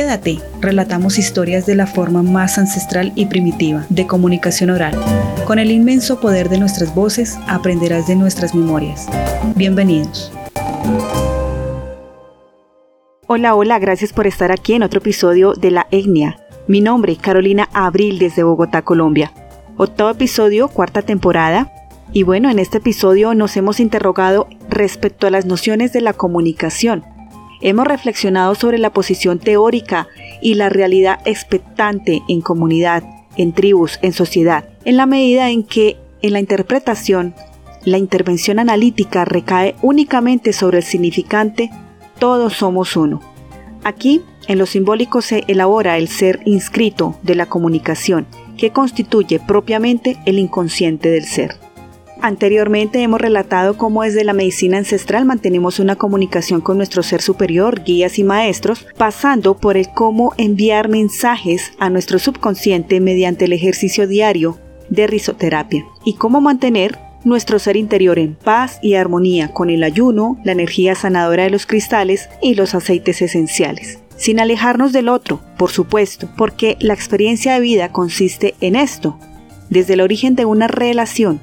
Quédate, relatamos historias de la forma más ancestral y primitiva de comunicación oral. Con el inmenso poder de nuestras voces aprenderás de nuestras memorias. Bienvenidos. Hola, hola, gracias por estar aquí en otro episodio de La Etnia. Mi nombre, Carolina Abril desde Bogotá, Colombia. Octavo episodio, cuarta temporada. Y bueno, en este episodio nos hemos interrogado respecto a las nociones de la comunicación Hemos reflexionado sobre la posición teórica y la realidad expectante en comunidad, en tribus, en sociedad, en la medida en que en la interpretación, la intervención analítica recae únicamente sobre el significante todos somos uno. Aquí, en lo simbólico se elabora el ser inscrito de la comunicación, que constituye propiamente el inconsciente del ser. Anteriormente hemos relatado cómo desde la medicina ancestral mantenemos una comunicación con nuestro ser superior, guías y maestros, pasando por el cómo enviar mensajes a nuestro subconsciente mediante el ejercicio diario de risoterapia y cómo mantener nuestro ser interior en paz y armonía con el ayuno, la energía sanadora de los cristales y los aceites esenciales. Sin alejarnos del otro, por supuesto, porque la experiencia de vida consiste en esto. Desde el origen de una relación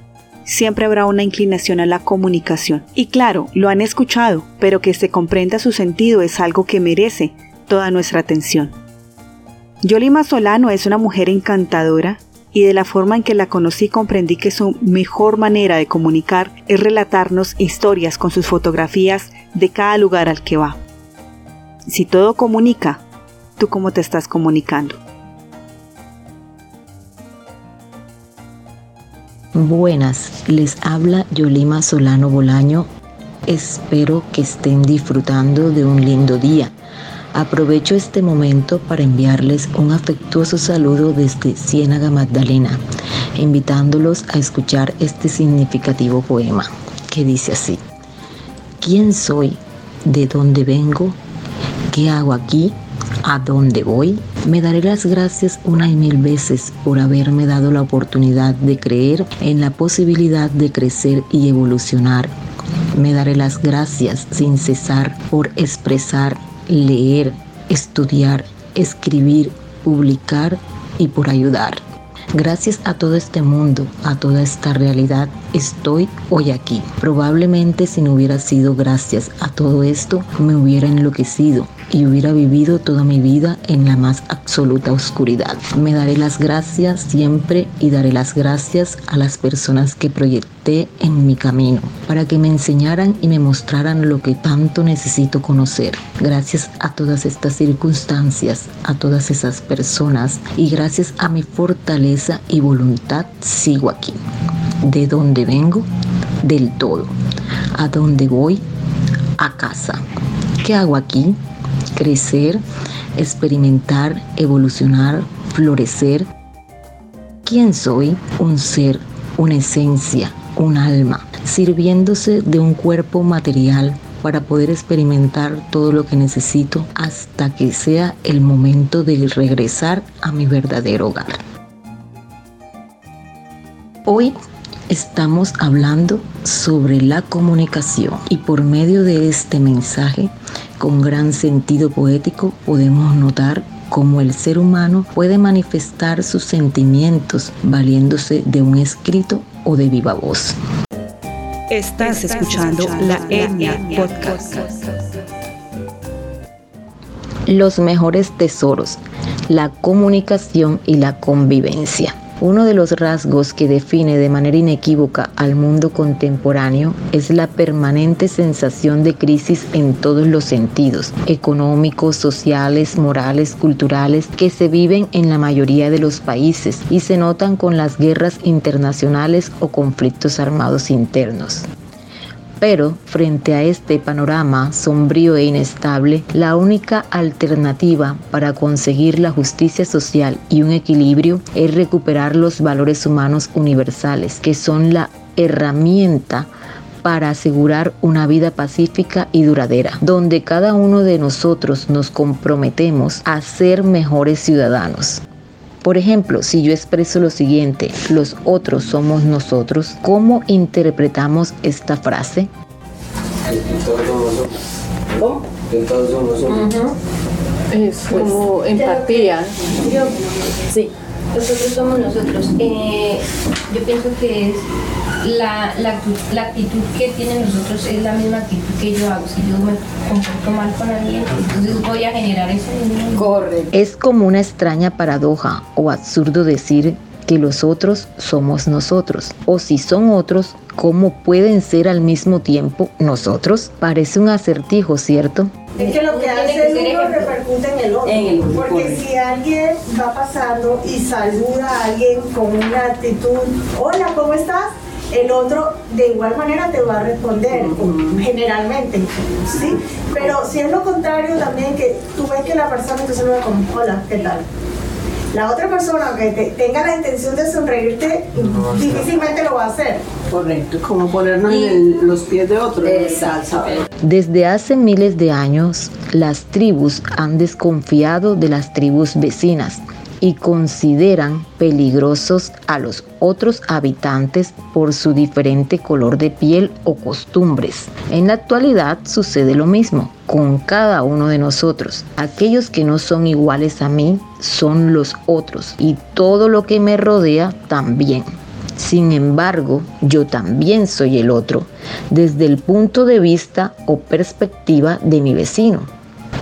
siempre habrá una inclinación a la comunicación. Y claro, lo han escuchado, pero que se comprenda su sentido es algo que merece toda nuestra atención. Yolima Solano es una mujer encantadora y de la forma en que la conocí comprendí que su mejor manera de comunicar es relatarnos historias con sus fotografías de cada lugar al que va. Si todo comunica, ¿tú cómo te estás comunicando? Buenas, les habla Yolima Solano Bolaño. Espero que estén disfrutando de un lindo día. Aprovecho este momento para enviarles un afectuoso saludo desde Ciénaga Magdalena, invitándolos a escuchar este significativo poema que dice así. ¿Quién soy? ¿De dónde vengo? ¿Qué hago aquí? ¿A dónde voy? Me daré las gracias una y mil veces por haberme dado la oportunidad de creer en la posibilidad de crecer y evolucionar. Me daré las gracias sin cesar por expresar, leer, estudiar, escribir, publicar y por ayudar. Gracias a todo este mundo, a toda esta realidad, estoy hoy aquí. Probablemente si no hubiera sido gracias a todo esto, me hubiera enloquecido y hubiera vivido toda mi vida en la más absoluta oscuridad. Me daré las gracias siempre y daré las gracias a las personas que proyecté en mi camino para que me enseñaran y me mostraran lo que tanto necesito conocer. Gracias a todas estas circunstancias, a todas esas personas y gracias a mi fortaleza y voluntad sigo aquí. ¿De dónde vengo? Del todo. ¿A dónde voy? A casa. ¿Qué hago aquí? Crecer, experimentar, evolucionar, florecer. ¿Quién soy? Un ser, una esencia, un alma, sirviéndose de un cuerpo material para poder experimentar todo lo que necesito hasta que sea el momento de regresar a mi verdadero hogar. Hoy estamos hablando sobre la comunicación y por medio de este mensaje con gran sentido poético podemos notar cómo el ser humano puede manifestar sus sentimientos valiéndose de un escrito o de viva voz. Estás, escuchando, la Etnia Podcast. Los mejores tesoros, la comunicación y la convivencia. Uno de los rasgos que define de manera inequívoca al mundo contemporáneo es la permanente sensación de crisis en todos los sentidos, económicos, sociales, morales, culturales, que se viven en la mayoría de los países y se notan con las guerras internacionales o conflictos armados internos. Pero frente a este panorama sombrío e inestable, la única alternativa para conseguir la justicia social y un equilibrio es recuperar los valores humanos universales, que son la herramienta para asegurar una vida pacífica y duradera, donde cada uno de nosotros nos comprometemos a ser mejores ciudadanos. Por ejemplo, si yo expreso lo siguiente, los otros somos nosotros, ¿cómo interpretamos esta frase? todos somos. ¿Cómo? todos somos Es pues, como empatía. Yo, sí. Nosotros somos nosotros. Eh, yo pienso que es la, la, la, actitud que tienen nosotros es la misma actitud que yo hago. Si yo me comporto mal con alguien, entonces voy a generar eso Correcto. Es como una extraña paradoja o absurdo decir que los otros somos nosotros. O si son otros, ¿cómo pueden ser al mismo tiempo nosotros? Parece un acertijo, ¿cierto? Es que lo que hace uno repercute en el otro. porque si alguien va pasando y saluda a alguien con una actitud, hola, ¿cómo estás? El otro de igual manera te va a responder, generalmente, ¿sí? Pero si es lo contrario también, que tú ves que la persona te saluda como, hola, ¿qué tal? La otra persona, que tenga la intención de sonreírte, difícilmente lo va a hacer. Correcto, como ponernos en los pies de otro. Exacto. Desde hace miles de años, las tribus han desconfiado de las tribus vecinas y consideran peligrosos a los otros habitantes por su diferente color de piel o costumbres. En la actualidad sucede lo mismo con cada uno de nosotros. Aquellos que no son iguales a mí son los otros y todo lo que me rodea también. Sin embargo, yo también soy el otro, desde el punto de vista o perspectiva de mi vecino.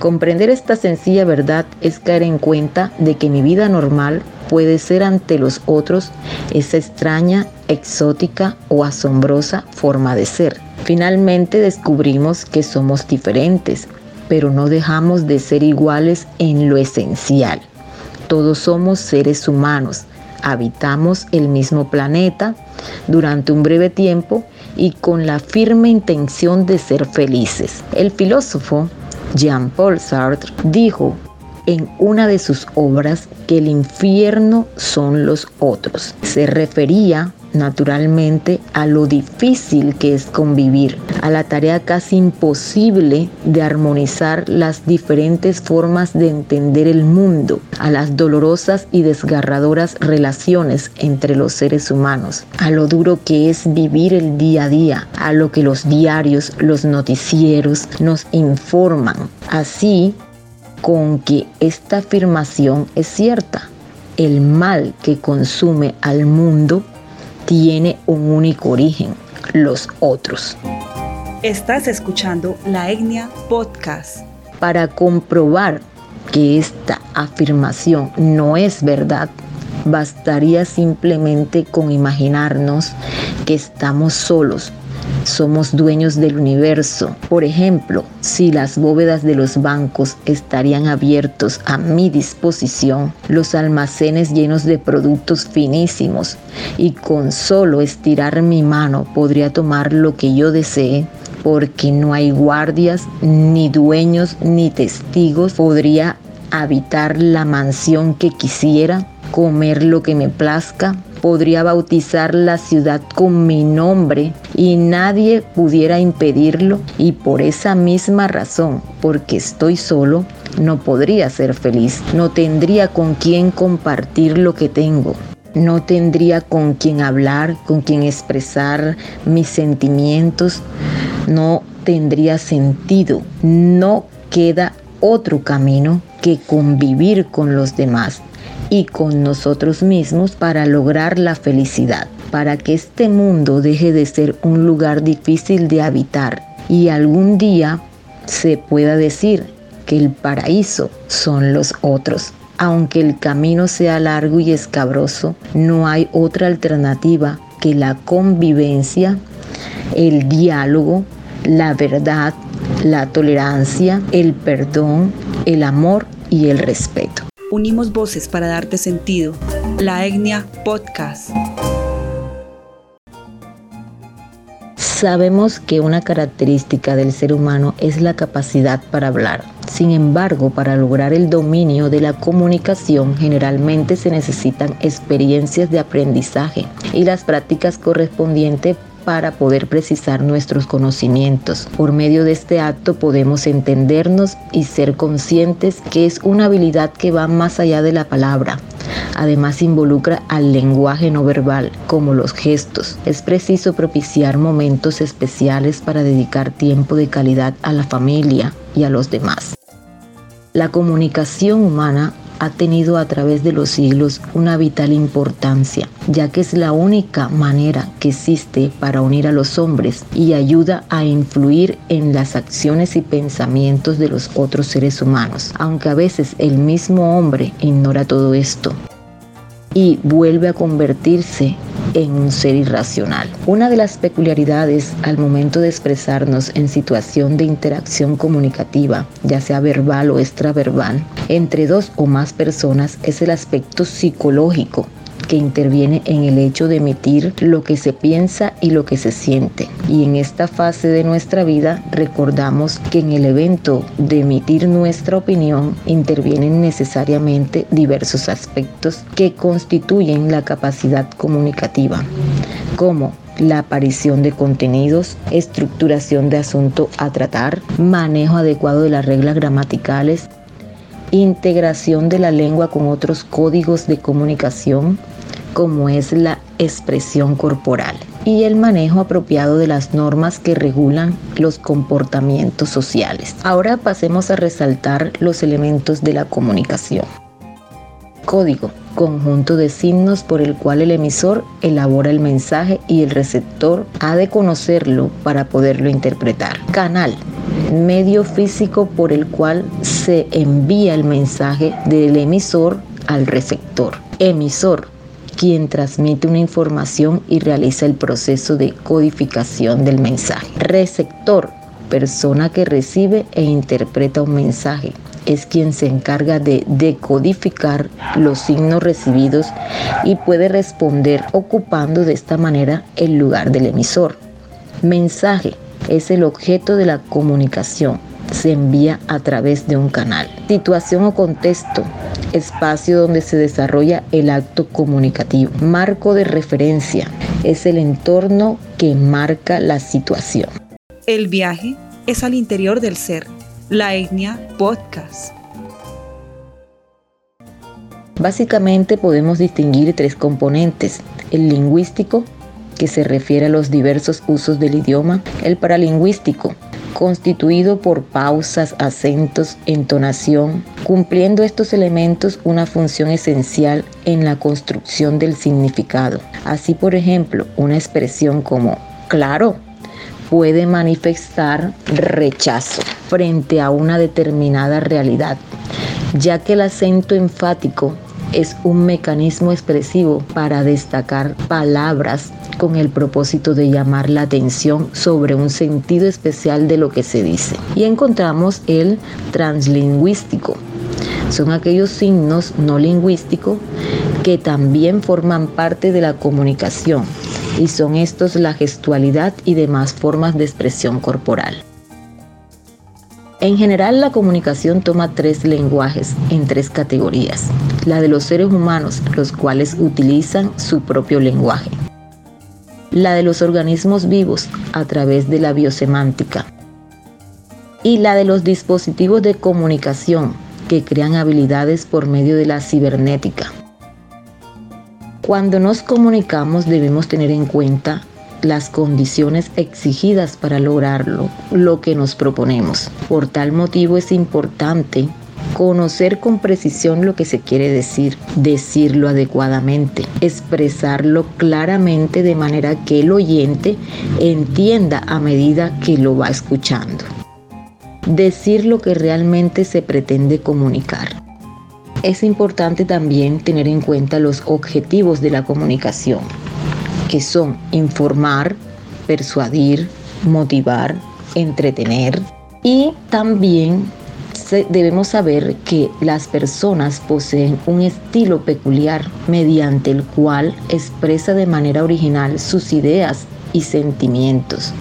Comprender esta sencilla verdad es caer en cuenta de que mi vida normal puede ser ante los otros esa extraña, exótica o asombrosa forma de ser. Finalmente descubrimos que somos diferentes, pero no dejamos de ser iguales en lo esencial. Todos somos seres humanos, habitamos el mismo planeta durante un breve tiempo y con la firme intención de ser felices. El filósofo Jean-Paul Sartre dijo en una de sus obras que el infierno son los otros. Se refería naturalmente a lo difícil que es convivir, a la tarea casi imposible de armonizar las diferentes formas de entender el mundo, a las dolorosas y desgarradoras relaciones entre los seres humanos, a lo duro que es vivir el día a día, a lo que los diarios, los noticieros nos informan. Así con que esta afirmación es cierta. El mal que consume al mundo tiene un único origen, los otros. Estás escuchando la Etnia Podcast. Para comprobar que esta afirmación no es verdad, bastaría simplemente con imaginarnos que estamos solos somos dueños del universo. Por ejemplo, si las bóvedas de los bancos estarían abiertos a mi disposición, los almacenes llenos de productos finísimos, y con solo estirar mi mano podría tomar lo que yo desee, porque no hay guardias, ni dueños, ni testigos, podría habitar la mansión que quisiera, comer lo que me plazca, podría bautizar la ciudad con mi nombre y nadie pudiera impedirlo y por esa misma razón, porque estoy solo, no podría ser feliz, no tendría con quién compartir lo que tengo. No tendría con quién hablar, con quién expresar mis sentimientos. No tendría sentido. No queda otro camino que convivir con los demás y con nosotros mismos para lograr la felicidad, para que este mundo deje de ser un lugar difícil de habitar y algún día se pueda decir que el paraíso son los otros. Aunque el camino sea largo y escabroso, no hay otra alternativa que la convivencia, el diálogo, la verdad, la tolerancia, el perdón, el amor y el respeto unimos voces para darte sentido. La Etnia Podcast. Sabemos que una característica del ser humano es la capacidad para hablar. Sin embargo, para lograr el dominio de la comunicación generalmente se necesitan experiencias de aprendizaje y las prácticas correspondientes para poder precisar nuestros conocimientos. Por medio de este acto podemos entendernos y ser conscientes que es una habilidad que va más allá de la palabra. Además involucra al lenguaje no verbal, como los gestos. Es preciso propiciar momentos especiales para dedicar tiempo de calidad a la familia y a los demás. La comunicación humana ha tenido a través de los siglos una vital importancia, ya que es la única manera que existe para unir a los hombres y ayuda a influir en las acciones y pensamientos de los otros seres humanos, aunque a veces el mismo hombre ignora todo esto y vuelve a convertirse en un ser irracional. Una de las peculiaridades al momento de expresarnos en situación de interacción comunicativa, ya sea verbal o extraverbal, entre dos o más personas es el aspecto psicológico que interviene en el hecho de emitir lo que se piensa y lo que se siente. Y en esta fase de nuestra vida recordamos que en el evento de emitir nuestra opinión intervienen necesariamente diversos aspectos que constituyen la capacidad comunicativa, como la aparición de contenidos, estructuración de asunto a tratar, manejo adecuado de las reglas gramaticales, integración de la lengua con otros códigos de comunicación, como es la expresión corporal y el manejo apropiado de las normas que regulan los comportamientos sociales. Ahora pasemos a resaltar los elementos de la comunicación. Código, conjunto de signos por el cual el emisor elabora el mensaje y el receptor ha de conocerlo para poderlo interpretar. Canal, medio físico por el cual se envía el mensaje del emisor al receptor. Emisor, quien transmite una información y realiza el proceso de codificación del mensaje. Receptor, persona que recibe e interpreta un mensaje. Es quien se encarga de decodificar los signos recibidos y puede responder ocupando de esta manera el lugar del emisor. Mensaje es el objeto de la comunicación. Se envía a través de un canal. Situación o contexto espacio donde se desarrolla el acto comunicativo. Marco de referencia es el entorno que marca la situación. El viaje es al interior del ser. La etnia podcast. Básicamente podemos distinguir tres componentes. El lingüístico, que se refiere a los diversos usos del idioma. El paralingüístico, constituido por pausas, acentos, entonación, cumpliendo estos elementos una función esencial en la construcción del significado. Así, por ejemplo, una expresión como claro puede manifestar rechazo frente a una determinada realidad, ya que el acento enfático es un mecanismo expresivo para destacar palabras con el propósito de llamar la atención sobre un sentido especial de lo que se dice. Y encontramos el translingüístico. Son aquellos signos no lingüísticos que también forman parte de la comunicación y son estos la gestualidad y demás formas de expresión corporal. En general, la comunicación toma tres lenguajes en tres categorías. La de los seres humanos, los cuales utilizan su propio lenguaje la de los organismos vivos a través de la biosemántica y la de los dispositivos de comunicación que crean habilidades por medio de la cibernética. Cuando nos comunicamos debemos tener en cuenta las condiciones exigidas para lograrlo, lo que nos proponemos. Por tal motivo es importante conocer con precisión lo que se quiere decir, decirlo adecuadamente, expresarlo claramente de manera que el oyente entienda a medida que lo va escuchando. Decir lo que realmente se pretende comunicar. Es importante también tener en cuenta los objetivos de la comunicación, que son informar, persuadir, motivar, entretener y también debemos saber que las personas poseen un estilo peculiar mediante el cual expresa de manera original sus ideas y sentimientos.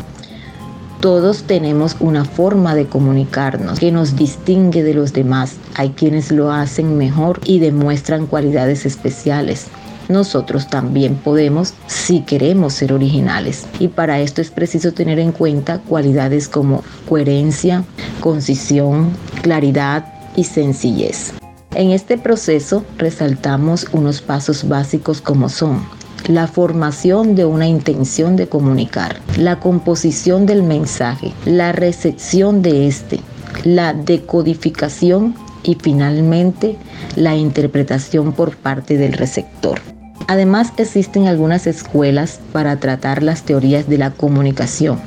Todos tenemos una forma de comunicarnos que nos distingue de los demás. Hay quienes lo hacen mejor y demuestran cualidades especiales nosotros también podemos si queremos ser originales. Y para esto es preciso tener en cuenta cualidades como coherencia, concisión, claridad y sencillez. En este proceso resaltamos unos pasos básicos como son la formación de una intención de comunicar, la composición del mensaje, la recepción de este, la decodificación y finalmente la interpretación por parte del receptor. Además existen algunas escuelas para tratar las teorías de la comunicación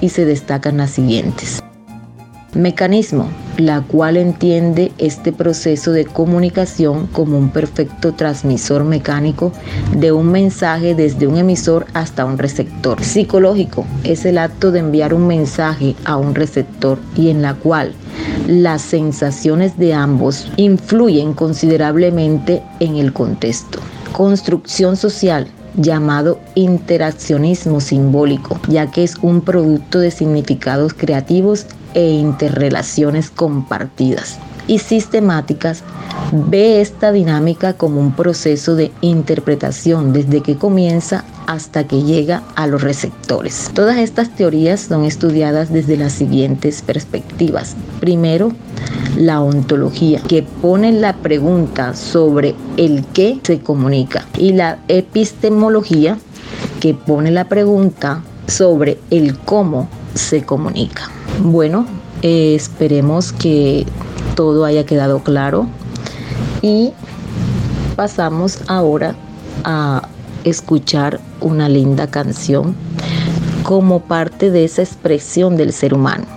y se destacan las siguientes. Mecanismo, la cual entiende este proceso de comunicación como un perfecto transmisor mecánico de un mensaje desde un emisor hasta un receptor. Psicológico, es el acto de enviar un mensaje a un receptor y en la cual las sensaciones de ambos influyen considerablemente en el contexto. Construcción social, llamado interaccionismo simbólico, ya que es un producto de significados creativos e interrelaciones compartidas y sistemáticas, ve esta dinámica como un proceso de interpretación desde que comienza hasta que llega a los receptores. Todas estas teorías son estudiadas desde las siguientes perspectivas. Primero, la ontología, que pone la pregunta sobre el qué se comunica, y la epistemología, que pone la pregunta sobre el cómo se comunica. Bueno, eh, esperemos que todo haya quedado claro y pasamos ahora a escuchar una linda canción como parte de esa expresión del ser humano.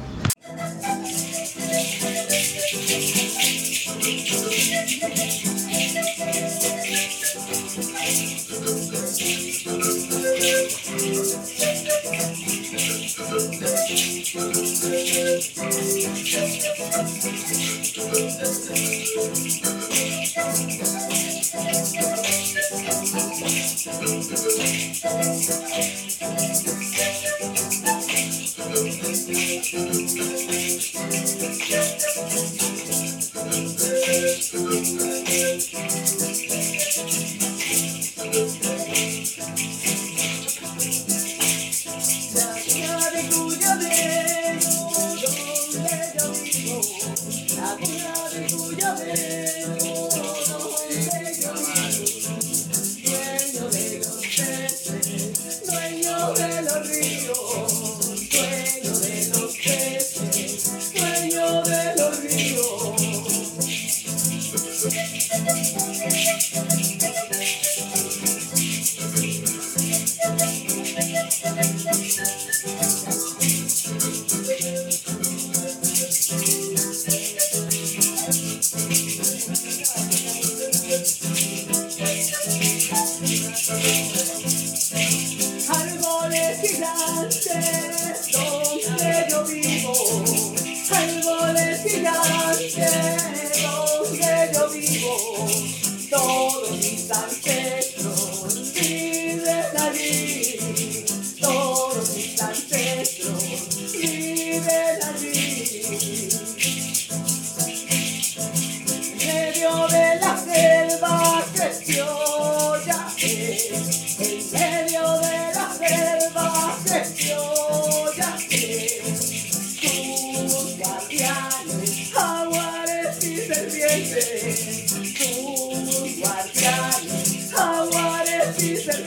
Christina.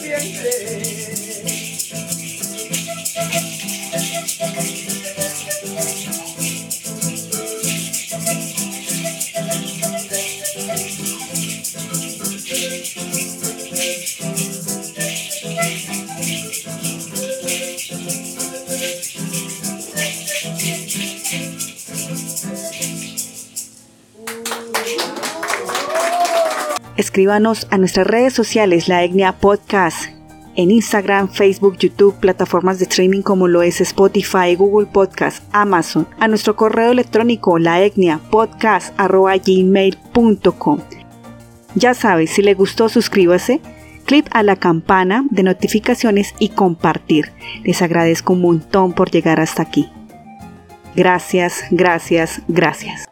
siempre. Escríbanos a nuestras redes sociales, la Etnia Podcast, en Instagram, Facebook, YouTube, plataformas de streaming como lo es Spotify, Google Podcast, Amazon, a nuestro correo electrónico, laetniapodcast.gmail.com. Ya sabes, si le gustó, suscríbase, clic a la campana de notificaciones y compartir. Les agradezco un montón por llegar hasta aquí. Gracias, gracias, gracias.